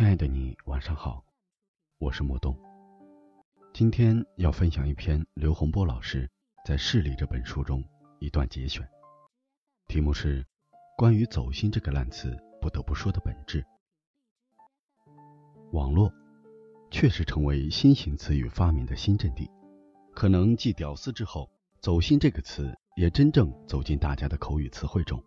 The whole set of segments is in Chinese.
亲爱的你，晚上好，我是莫东。今天要分享一篇刘洪波老师在《视力》这本书中一段节选，题目是《关于走心这个烂词不得不说的本质》。网络确实成为新型词语发明的新阵地，可能继“屌丝”之后，“走心”这个词也真正走进大家的口语词汇中，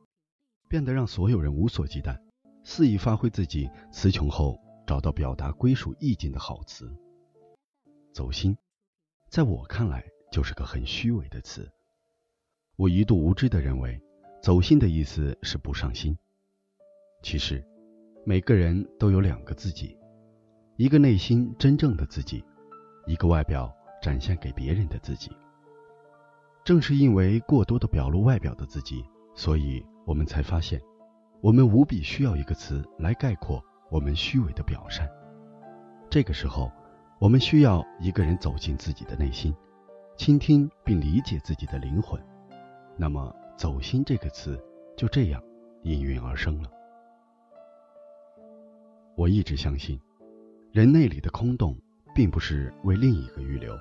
变得让所有人无所忌惮。肆意发挥自己词穷后找到表达归属意境的好词，走心，在我看来就是个很虚伪的词。我一度无知的认为，走心的意思是不上心。其实，每个人都有两个自己，一个内心真正的自己，一个外表展现给别人的自己。正是因为过多的表露外表的自己，所以我们才发现。我们无比需要一个词来概括我们虚伪的表善。这个时候，我们需要一个人走进自己的内心，倾听并理解自己的灵魂。那么，“走心”这个词就这样应运而生了。我一直相信，人内里的空洞并不是为另一个预留，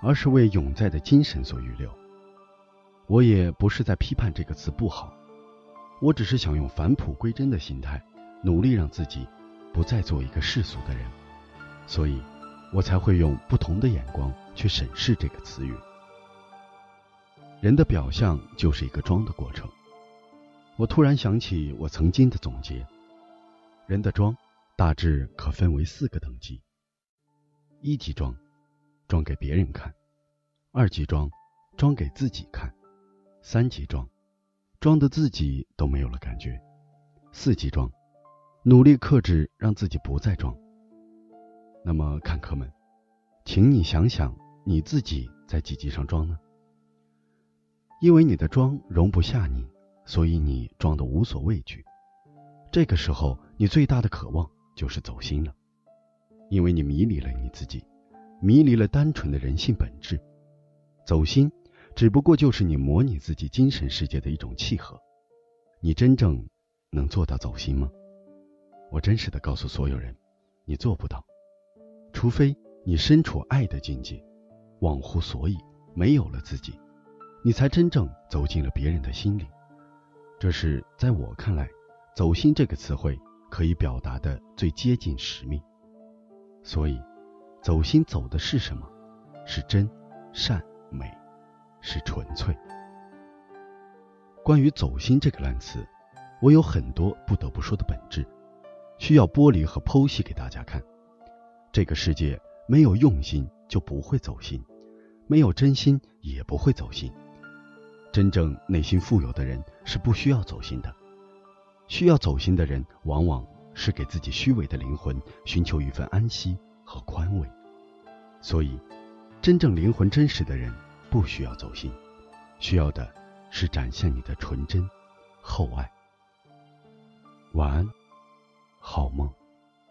而是为永在的精神所预留。我也不是在批判这个词不好。我只是想用返璞归真的心态，努力让自己不再做一个世俗的人，所以，我才会用不同的眼光去审视这个词语。人的表象就是一个装的过程。我突然想起我曾经的总结：人的装大致可分为四个等级：一级装，装给别人看；二级装，装给自己看；三级装。装的自己都没有了感觉，四级装，努力克制，让自己不再装。那么看客们，请你想想你自己在几级上装呢？因为你的装容不下你，所以你装的无所畏惧。这个时候，你最大的渴望就是走心了，因为你迷离了你自己，迷离了单纯的人性本质，走心。只不过就是你模拟自己精神世界的一种契合，你真正能做到走心吗？我真实的告诉所有人，你做不到，除非你身处爱的境界，忘乎所以，没有了自己，你才真正走进了别人的心里。这是在我看来，走心这个词汇可以表达的最接近使命。所以，走心走的是什么？是真、善、美。是纯粹。关于“走心”这个烂词，我有很多不得不说的本质，需要剥离和剖析给大家看。这个世界没有用心就不会走心，没有真心也不会走心。真正内心富有的人是不需要走心的，需要走心的人往往是给自己虚伪的灵魂寻求一份安息和宽慰。所以，真正灵魂真实的人。不需要走心，需要的是展现你的纯真、厚爱。晚安，好梦。